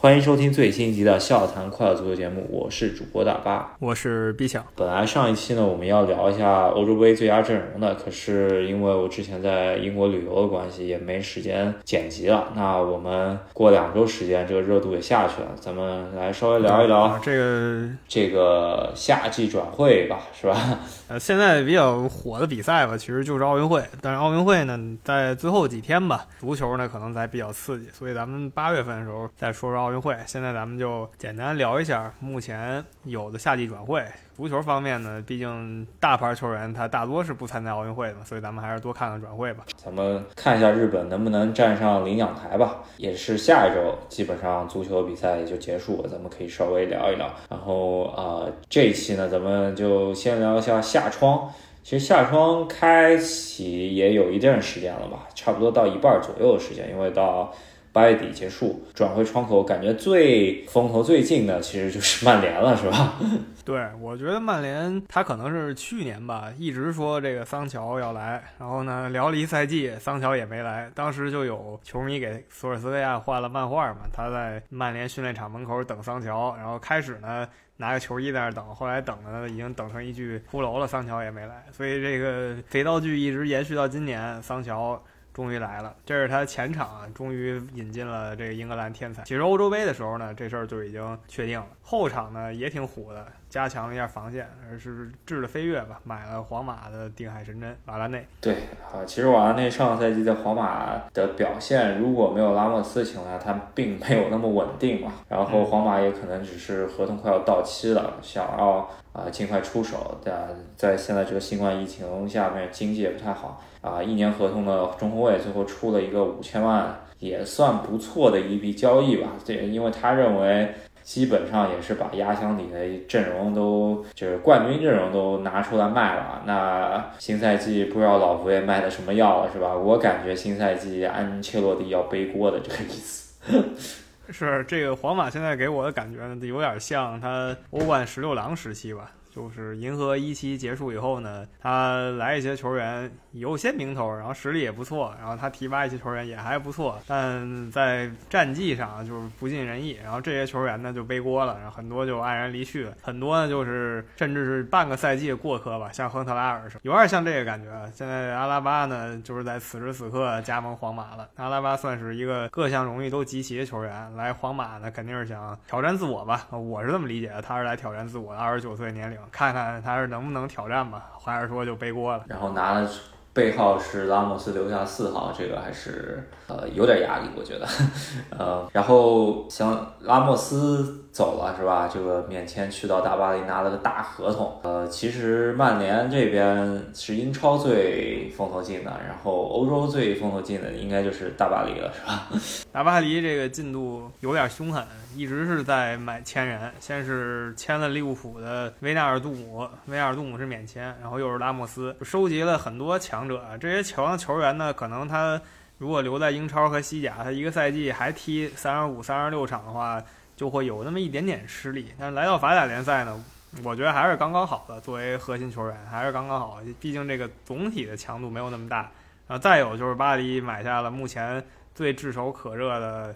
欢迎收听最新一集的《笑谈快乐足球》节目，我是主播大巴，我是毕强。本来上一期呢，我们要聊一下欧洲杯最佳阵容的，可是因为我之前在英国旅游的关系，也没时间剪辑了。那我们过两周时间，这个热度也下去了，咱们来稍微聊一聊这个这个夏季转会吧，是吧？呃，现在比较火的比赛吧，其实就是奥运会。但是奥运会呢，在最后几天吧，足球呢可能才比较刺激，所以咱们八月份的时候再说说奥运会。现在咱们就简单聊一下目前有的夏季转会。足球方面呢，毕竟大牌球员他大多是不参加奥运会的，所以咱们还是多看看转会吧。咱们看一下日本能不能站上领奖台吧。也是下一周，基本上足球比赛也就结束了，咱们可以稍微聊一聊。然后啊，这一期呢，咱们就先聊一下夏窗。其实夏窗开启也有一段时间了吧，差不多到一半左右的时间，因为到。八月底结束转会窗口，感觉最风头最近的其实就是曼联了，是吧？对，我觉得曼联他可能是去年吧，一直说这个桑乔要来，然后呢聊了一赛季，桑乔也没来。当时就有球迷给索尔斯维亚画了漫画嘛，他在曼联训练场门口等桑乔，然后开始呢拿个球衣在那等，后来等呢已经等成一具骷髅了，桑乔也没来，所以这个肥皂剧一直延续到今年，桑乔。终于来了，这是他前场啊，终于引进了这个英格兰天才。其实欧洲杯的时候呢，这事儿就已经确定了。后场呢也挺虎的，加强了一下防线，而是质的飞跃吧，买了皇马的定海神针瓦拉内。对啊，其实瓦拉内上个赛季在皇马的表现，如果没有拉莫斯情况下，他并没有那么稳定嘛。然后皇马也可能只是合同快要到期了，想要啊尽快出手。但在现在这个新冠疫情下面，经济也不太好。啊，一年合同的中后卫最后出了一个五千万，也算不错的一笔交易吧。这因为他认为基本上也是把压箱底的阵容都就是冠军阵容都拿出来卖了。那新赛季不知道老佛爷卖的什么药了，是吧？我感觉新赛季安切洛蒂要背锅的这个意思。是这个皇马现在给我的感觉呢，有点像他欧冠十六郎时期吧。就是银河一期结束以后呢，他来一些球员有些名头，然后实力也不错，然后他提拔一些球员也还不错，但在战绩上就是不尽人意，然后这些球员呢就背锅了，然后很多就黯然离去了，很多呢就是甚至是半个赛季的过客吧，像亨特拉尔是有点像这个感觉。现在阿拉巴呢就是在此时此刻加盟皇马了，阿拉巴算是一个各项荣誉都集齐的球员，来皇马呢肯定是想挑战自我吧，我是这么理解的，他是来挑战自我，二十九岁年龄。看看他是能不能挑战吧，还是说就背锅了？然后拿了背号是拉莫斯留下四号，这个还是呃有点压力，我觉得。呃，然后像拉莫斯。走了是吧？这个免签去到大巴黎拿了个大合同。呃，其实曼联这边是英超最风头劲的，然后欧洲最风头劲的应该就是大巴黎了，是吧？大巴黎这个进度有点凶狠，一直是在买签人，先是签了利物浦的维纳尔杜姆，维纳尔杜姆是免签，然后又是拉莫斯，收集了很多强者。这些强球员呢，可能他如果留在英超和西甲，他一个赛季还踢三十五、三十六场的话。就会有那么一点点失利，但是来到法甲联赛呢，我觉得还是刚刚好的。作为核心球员，还是刚刚好。毕竟这个总体的强度没有那么大。然后再有就是巴黎买下了目前最炙手可热的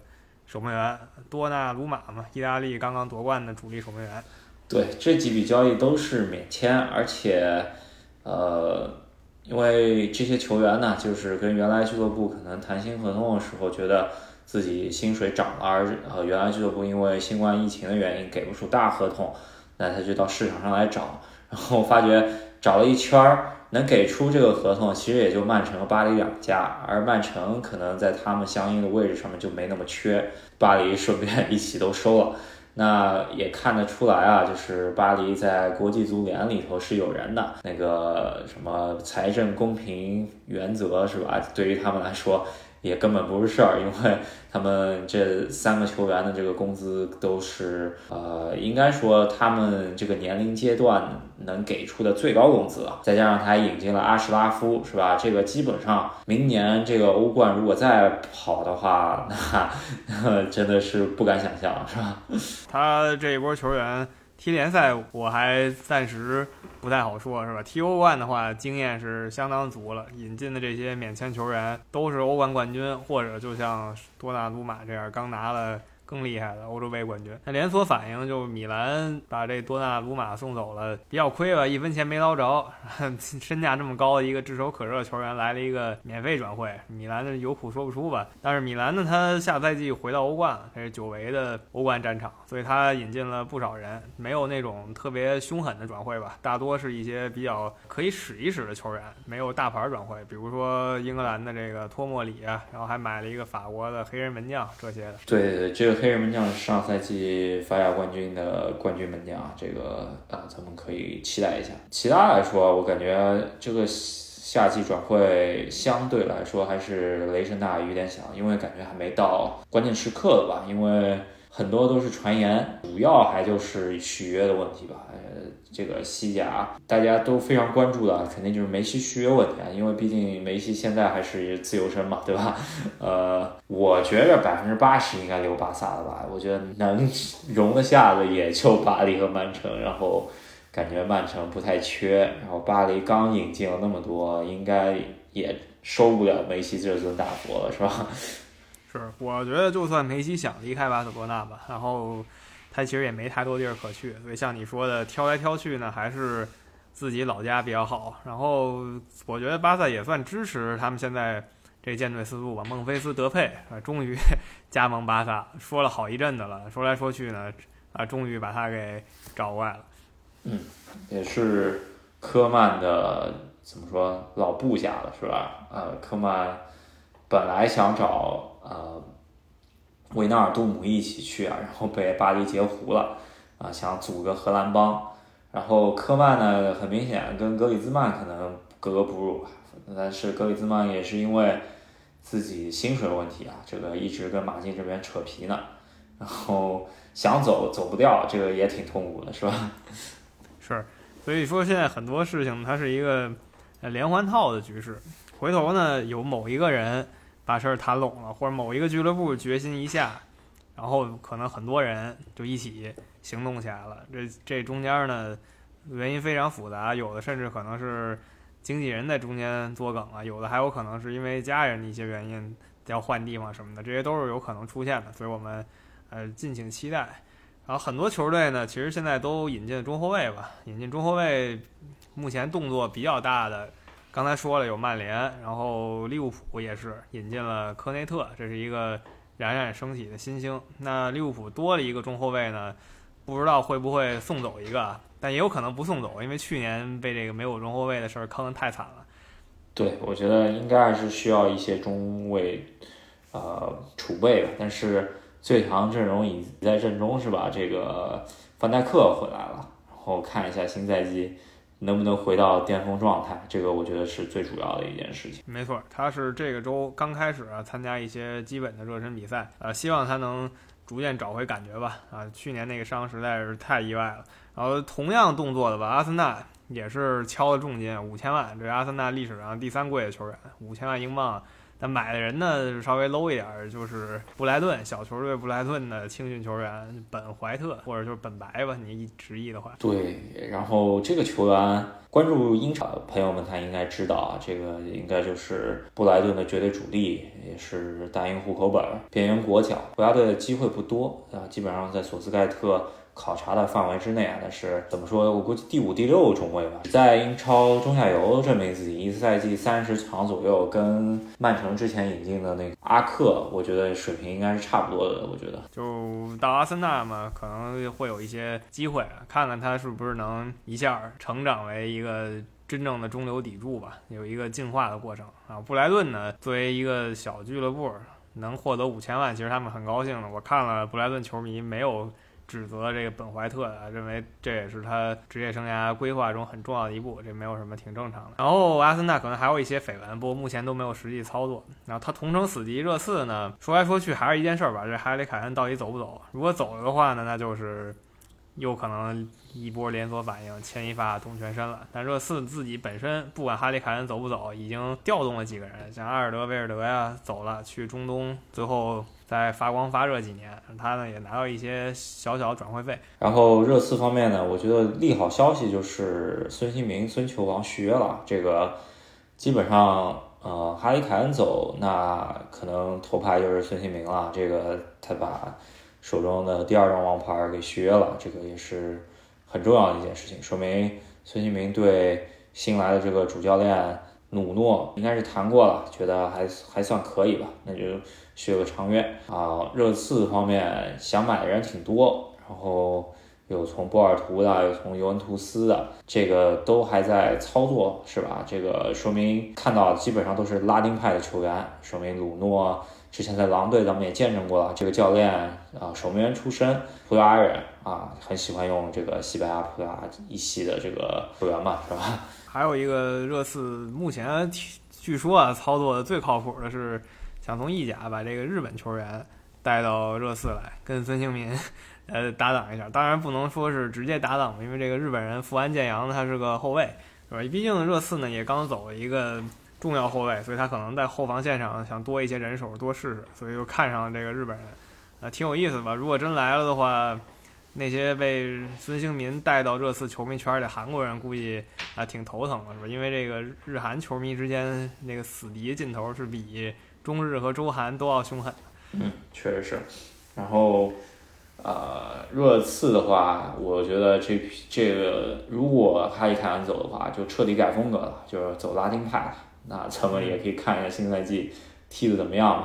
守门员多纳鲁马嘛，意大利刚刚夺冠的主力守门员。对，这几笔交易都是免签，而且，呃，因为这些球员呢，就是跟原来俱乐部可能谈新合同的时候觉得。自己薪水涨了，而呃原来俱乐部因为新冠疫情的原因给不出大合同，那他就到市场上来找，然后发觉找了一圈儿能给出这个合同，其实也就曼城和巴黎两家，而曼城可能在他们相应的位置上面就没那么缺，巴黎顺便一起都收了，那也看得出来啊，就是巴黎在国际足联里头是有人的，那个什么财政公平原则是吧？对于他们来说。也根本不是事儿，因为他们这三个球员的这个工资都是，呃，应该说他们这个年龄阶段能给出的最高工资了。再加上他引进了阿什拉夫，是吧？这个基本上明年这个欧冠如果再跑的话，那 真的是不敢想象，是吧？他这一波球员。踢联赛我还暂时不太好说，是吧？踢欧冠的话，经验是相当足了。引进的这些免签球员都是欧冠冠军，或者就像多纳鲁马这样刚拿了。更厉害的欧洲杯冠军。那连锁反应就米兰把这多纳鲁马送走了，比较亏吧，一分钱没捞着，身价这么高的一个炙手可热球员来了一个免费转会，米兰的有苦说不出吧。但是米兰呢，他下赛季回到欧冠了，这是久违的欧冠战场，所以他引进了不少人，没有那种特别凶狠的转会吧，大多是一些比较可以使一使的球员，没有大牌转会，比如说英格兰的这个托莫里啊，然后还买了一个法国的黑人门将这些的。对对，这个黑人门将是上赛季法甲冠军的冠军门将，这个啊咱们可以期待一下。其他来说，我感觉这个夏季转会相对来说还是雷声大雨点小，因为感觉还没到关键时刻了吧？因为很多都是传言，主要还就是续约的问题吧。呃，这个西甲大家都非常关注的，肯定就是梅西续约问题啊，因为毕竟梅西现在还是自由身嘛，对吧？呃，我觉着百分之八十应该留巴萨了吧？我觉得能容得下的也就巴黎和曼城，然后感觉曼城不太缺，然后巴黎刚引进了那么多，应该也收不了梅西这尊大佛了，是吧？是，我觉得就算梅西想离开巴塞罗那吧，然后他其实也没太多地儿可去，所以像你说的挑来挑去呢，还是自己老家比较好。然后我觉得巴萨也算支持他们现在这舰队思路吧。孟菲斯德佩啊，终于 加盟巴萨，说了好一阵子了，说来说去呢，啊，终于把他给找过来了。嗯，也是科曼的怎么说老部下了，是吧？呃，科曼本来想找。呃，维纳尔杜姆一起去啊，然后被巴黎截胡了啊，想组个荷兰帮。然后科曼呢，很明显跟格里兹曼可能格格不入吧。但是格里兹曼也是因为自己薪水问题啊，这个一直跟马竞这边扯皮呢。然后想走走不掉，这个也挺痛苦的，是吧？是，所以说现在很多事情它是一个连环套的局势。回头呢，有某一个人。把事儿谈拢了，或者某一个俱乐部决心一下，然后可能很多人就一起行动起来了。这这中间呢，原因非常复杂，有的甚至可能是经纪人在中间作梗啊，有的还有可能是因为家人的一些原因要换地方什么的，这些都是有可能出现的。所以我们呃敬请期待。然后很多球队呢，其实现在都引进中后卫吧，引进中后卫，目前动作比较大的。刚才说了有曼联，然后利物浦也是引进了科内特，这是一个冉冉升起的新星。那利物浦多了一个中后卫呢，不知道会不会送走一个，但也有可能不送走，因为去年被这个没有中后卫的事儿坑得太惨了。对，我觉得应该还是需要一些中卫，呃，储备吧。但是最强阵容已在阵中，是吧？这个范戴克回来了，然后看一下新赛季。能不能回到巅峰状态？这个我觉得是最主要的一件事情。没错，他是这个周刚开始啊，参加一些基本的热身比赛，呃，希望他能逐渐找回感觉吧。啊，去年那个伤实在是太意外了。然后同样动作的吧，阿森纳也是敲了重金五千万，这阿森纳历史上第三贵的球员，五千万英镑。但买的人呢稍微 low 一点，就是布莱顿小球队布莱顿的青训球员本怀特，或者就是本白吧，你直译的话。对，然后这个球员关注英超的朋友们他应该知道啊，这个应该就是布莱顿的绝对主力，也是大英户口本，边缘国脚，国家队的机会不多啊，基本上在索斯盖特。考察的范围之内啊，但是怎么说？我估计第五、第六中卫吧，在英超中下游证明自己，一个赛季三十场左右，跟曼城之前引进的那个阿克，我觉得水平应该是差不多的。我觉得，就到阿森纳嘛，可能会有一些机会，看看他是不是能一下成长为一个真正的中流砥柱吧，有一个进化的过程啊。布莱顿呢，作为一个小俱乐部，能获得五千万，其实他们很高兴的。我看了布莱顿球迷没有。指责这个本怀特的，认为这也是他职业生涯规划中很重要的一步，这没有什么，挺正常的。然后阿森纳可能还有一些绯闻，不过目前都没有实际操作。然后他同城死敌热刺呢，说来说去还是一件事儿吧，这哈里凯恩到底走不走？如果走了的话呢，那就是有可能一波连锁反应，牵一发动全身了。但热刺自己本身不管哈里凯恩走不走，已经调动了几个人，像阿尔德威尔德呀走了去中东，最后。在发光发热几年，他呢也拿到一些小小转会费。然后热刺方面呢，我觉得利好消息就是孙兴民、孙球王续约了。这个基本上，呃，哈里凯恩走，那可能头牌就是孙兴民了。这个他把手中的第二张王牌给续约了，这个也是很重要的一件事情，说明孙兴民对新来的这个主教练努诺应该是谈过了，觉得还还算可以吧，那就续个长约啊。热刺方面想买的人挺多，然后有从波尔图的，有从尤文图斯的，这个都还在操作，是吧？这个说明看到基本上都是拉丁派的球员，说明努诺。之前在狼队，咱们也见证过了。这个教练啊，守门员出身，葡萄牙人啊，很喜欢用这个西班牙、葡萄牙一系的这个球员嘛，是吧？还有一个热刺，目前据说啊，操作的最靠谱的是想从意甲把这个日本球员带到热刺来，跟孙兴民呃搭档一下。当然不能说是直接搭档，因为这个日本人富安健洋他是个后卫，是吧？毕竟热刺呢也刚走了一个。重要后卫，所以他可能在后防线上想多一些人手，多试试，所以就看上了这个日本人，啊，挺有意思吧？如果真来了的话，那些被孙兴民带到热刺球迷圈的韩国人估计啊挺头疼的，是吧？因为这个日韩球迷之间那个死敌劲头是比中日和周韩都要凶狠。嗯，确实是。然后，呃，热刺的话，我觉得这这个如果哈里凯恩走的话，就彻底改风格了，就是走拉丁派了。那咱们也可以看一下新赛季踢的怎么样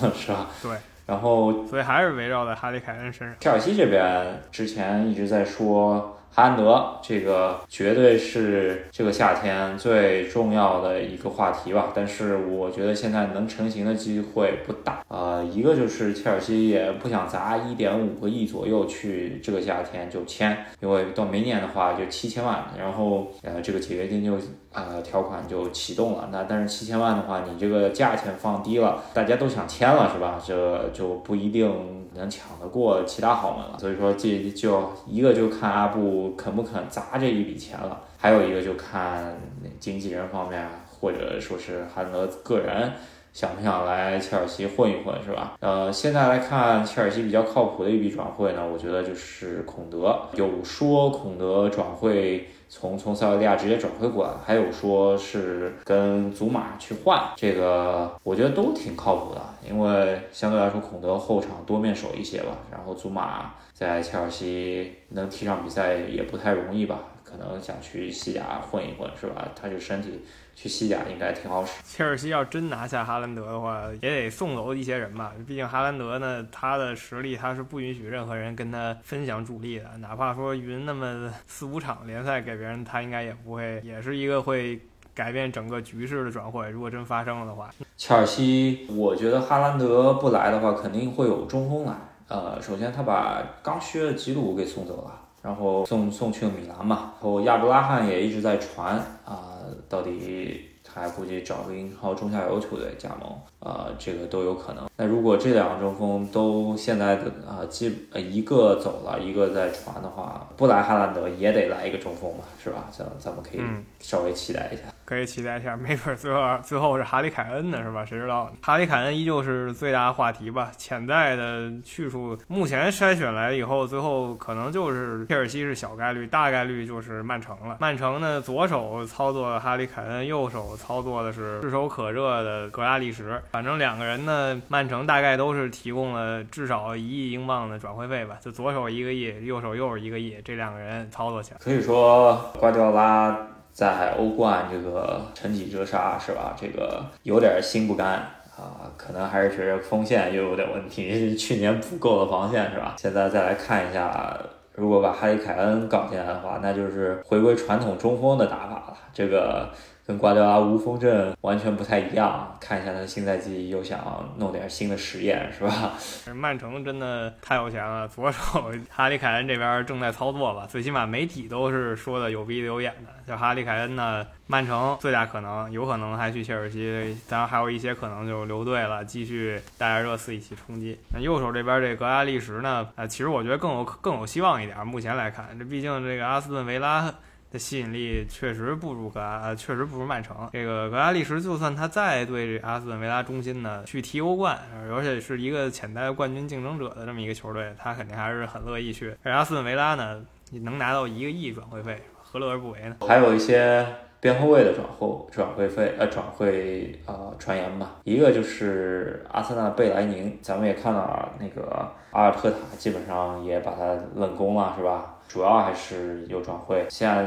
嘛，是吧？对。然后，所以还是围绕在哈里凯恩身上。切尔西这边之前一直在说。哈兰德这个绝对是这个夏天最重要的一个话题吧，但是我觉得现在能成型的机会不大。呃，一个就是切尔西也不想砸一点五个亿左右去这个夏天就签，因为到明年的话就七千万，然后呃这个解约金就呃条款就启动了。那但是七千万的话，你这个价钱放低了，大家都想签了是吧？这就不一定。能抢得过其他豪门了，所以说这就一个就看阿布肯不肯砸这一笔钱了，还有一个就看经纪人方面，或者说是汉德个人想不想来切尔西混一混，是吧？呃，现在来看切尔西比较靠谱的一笔转会呢，我觉得就是孔德，有说孔德转会。从从塞维利亚直接转会过来，还有说是跟祖马去换，这个我觉得都挺靠谱的，因为相对来说孔德后场多面手一些吧，然后祖马在切尔西能踢上比赛也不太容易吧，可能想去西甲混一混是吧？他这身体。去西甲应该挺好使。切尔西要真拿下哈兰德的话，也得送走一些人吧。毕竟哈兰德呢，他的实力他是不允许任何人跟他分享主力的。哪怕说匀那么四五场联赛给别人，他应该也不会，也是一个会改变整个局势的转会。如果真发生了的话，切尔西，我觉得哈兰德不来的话，肯定会有中锋来。呃，首先他把刚需的吉鲁给送走了，然后送送去了米兰嘛。然后亚布拉罕也一直在传啊。到底他估计找个英超中下游球队加盟，呃，这个都有可能。那如果这两个中锋都现在的啊，基呃一个走了，一个在传的话，不来哈兰德也得来一个中锋吧，是吧？咱咱们可以稍微期待一下。可以期待一下，没准最后最后是哈里凯恩呢，是吧？谁知道呢？哈里凯恩依旧是最大的话题吧？潜在的去处，目前筛选来以后，最后可能就是切尔西是小概率，大概率就是曼城了。曼城呢，左手操作哈里凯恩，右手操作的是炙手可热的格拉利什。反正两个人呢，曼城大概都是提供了至少一亿英镑的转会费吧，就左手一个亿，右手又是一个亿，这两个人操作起来，可以说瓜迪奥拉。在欧冠这个沉底折杀是吧？这个有点心不甘啊，可能还是觉得锋线又有点问题，去年补够了防线是吧？现在再来看一下，如果把哈里凯恩搞进来的话，那就是回归传统中锋的打法了。这个。跟瓜迪奥拉无锋阵完全不太一样，看一下他新赛季又想弄点新的实验，是吧？曼城真的太有钱了，左手哈里凯恩这边正在操作吧，最起码媒体都是说的有鼻子有眼的。就哈里凯恩呢，曼城最大可能有可能还去切尔西，当然还有一些可能就留队了，继续带着热刺一起冲击。那右手这边这格拉利什呢？啊，其实我觉得更有更有希望一点。目前来看，这毕竟这个阿斯顿维拉。的吸引力确实不如格拉，确实不如曼城。这个格拉利什，就算他再对这阿斯顿维拉忠心呢，去踢欧冠，而且是一个潜在冠军竞争者的这么一个球队，他肯定还是很乐意去。而阿斯顿维拉呢，能拿到一个亿转会费，何乐而不为呢？还有一些边后卫的转会转会费呃转会呃传言吧，一个就是阿森纳贝莱宁，咱们也看到了那个阿尔特塔基本上也把他冷宫了，是吧？主要还是有转会，现在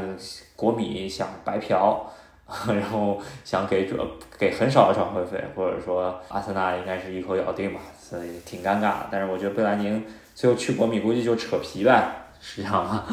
国米想白嫖。然后想给转给很少的转会费，或者说阿森纳应该是一口咬定吧，所以挺尴尬。但是我觉得贝莱宁最后去国米估计就扯皮呗，是这样吗？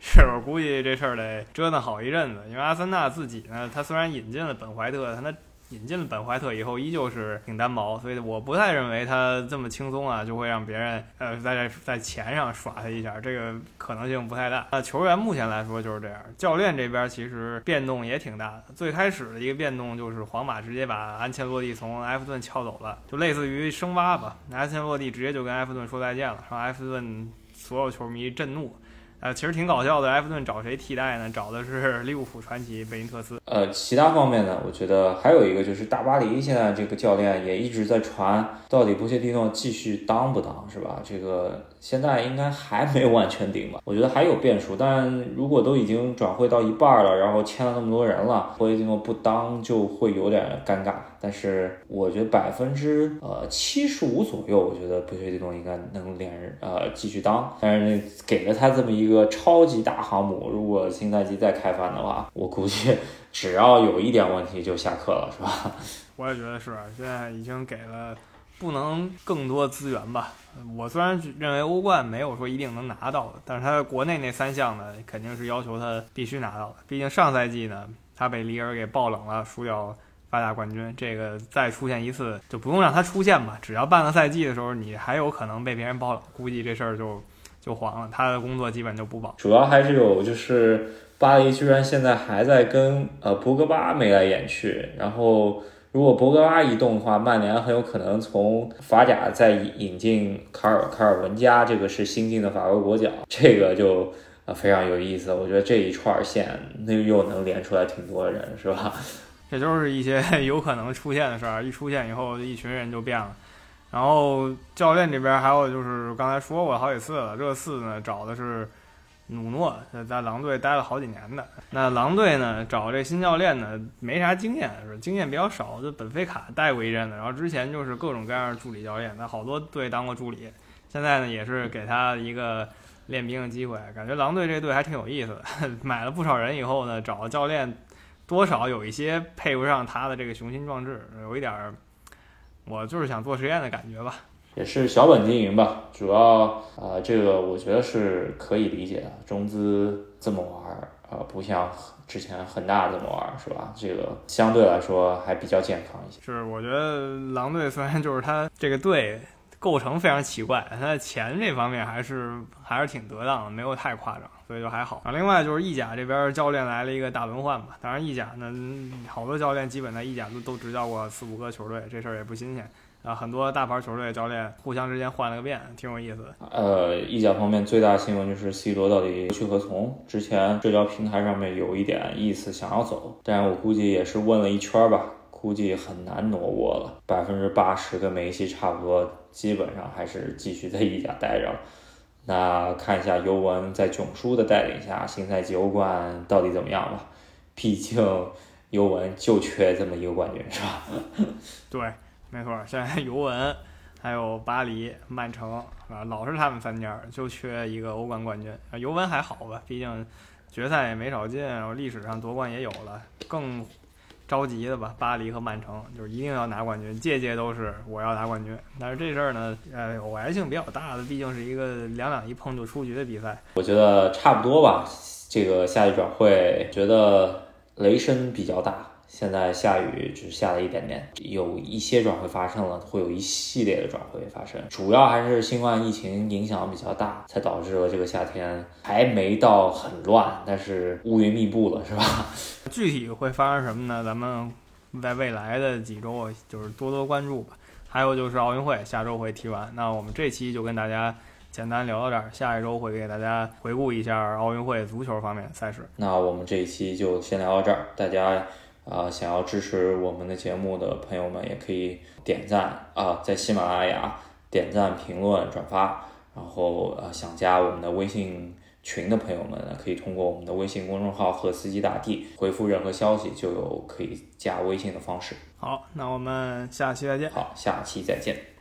是我估计这事儿得折腾好一阵子，因为阿森纳自己呢，他虽然引进了本怀特，他那。引进了本怀特以后，依旧是挺单薄，所以我不太认为他这么轻松啊，就会让别人呃在在钱上耍他一下，这个可能性不太大。那球员目前来说就是这样，教练这边其实变动也挺大的。最开始的一个变动就是皇马直接把安切洛蒂从埃弗顿撬走了，就类似于升挖吧。安切洛蒂直接就跟埃弗顿说再见了，让埃弗顿所有球迷震怒。呃，其实挺搞笑的。埃弗顿找谁替代呢？找的是利物浦传奇贝尼特斯。呃，其他方面呢，我觉得还有一个就是大巴黎现在这个教练也一直在传，到底波切蒂诺继续当不当，是吧？这个。现在应该还没有完全定吧，我觉得还有变数。但如果都已经转会到一半了，然后签了那么多人了，波切蒂诺不当就会有点尴尬。但是我觉得百分之呃七十五左右，我觉得波切蒂诺应该能连呃继续当。但是给了他这么一个个超级大航母，如果新赛季再开翻的话，我估计只要有一点问题就下课了，是吧？我也觉得是，现在已经给了。不能更多资源吧？我虽然认为欧冠没有说一定能拿到的，但是他在国内那三项呢，肯定是要求他必须拿到的。毕竟上赛季呢，他被里尔给爆冷了，输掉八大冠军。这个再出现一次，就不用让他出现吧。只要半个赛季的时候，你还有可能被别人爆冷，估计这事儿就就黄了。他的工作基本就不保。主要还是有就是巴黎居然现在还在跟呃博格巴眉来眼去，然后。如果博格巴移动的话，曼联很有可能从法甲再引进卡尔卡尔文加，这个是新进的法国国脚，这个就呃非常有意思。我觉得这一串线那又能连出来挺多人，是吧？这都是一些 有可能出现的事儿，一出现以后，一群人就变了。然后教练这边还有就是刚才说过好几次了，热刺呢找的是。努诺在狼队待了好几年的，那狼队呢找这新教练呢没啥经验，是经验比较少。就本菲卡带过一阵子，然后之前就是各种各样的助理教练，在好多队当过助理。现在呢也是给他一个练兵的机会，感觉狼队这队还挺有意思的。买了不少人以后呢，找教练多少有一些配不上他的这个雄心壮志，有一点儿我就是想做实验的感觉吧。也是小本经营吧，主要啊，这个我觉得是可以理解的。中资这么玩儿啊，不像之前恒大这么玩儿，是吧？这个相对来说还比较健康一些。是，我觉得狼队虽然就是他这个队构成非常奇怪，他的钱这方面还是还是挺得当的，没有太夸张，所以就还好。啊，另外就是意甲这边教练来了一个大轮换吧，当然意甲呢，好多教练基本在意甲都都执教过四五个球队，这事儿也不新鲜。啊，很多大牌球队教练互相之间换了个遍，挺有意思。呃，意甲方面最大新闻就是 C 罗到底何去何从？之前社交平台上面有一点意思想要走，但是我估计也是问了一圈吧，估计很难挪窝了。百分之八十跟梅西差不多，基本上还是继续在意甲待着。那看一下尤文在囧叔的带领下，新赛季欧冠到底怎么样吧？毕竟尤文就缺这么一个冠军，是吧？对。没错，现在尤文，还有巴黎、曼城啊，老是他们三家，就缺一个欧冠冠军。尤文还好吧，毕竟决赛也没少进，然后历史上夺冠也有了。更着急的吧，巴黎和曼城就是一定要拿冠军，届届都是我要拿冠军。但是这事儿呢，呃，偶然性比较大的，毕竟是一个两两一碰就出局的比赛。我觉得差不多吧，这个下一转会，觉得雷声比较大。现在下雨只下了一点点，有一些转会发生了，会有一系列的转会发生，主要还是新冠疫情影响比较大，才导致了这个夏天还没到很乱，但是乌云密布了，是吧？具体会发生什么呢？咱们在未来的几周就是多多关注吧。还有就是奥运会下周会踢完，那我们这期就跟大家简单聊到这儿，下一周会给大家回顾一下奥运会足球方面的赛事。那我们这一期就先聊到这儿，大家。啊，想要支持我们的节目的朋友们也可以点赞啊，在喜马拉雅点赞、评论、转发，然后呃，想加我们的微信群的朋友们呢，可以通过我们的微信公众号“和司机大帝”回复任何消息，就有可以加微信的方式。好，那我们下期再见。好，下期再见。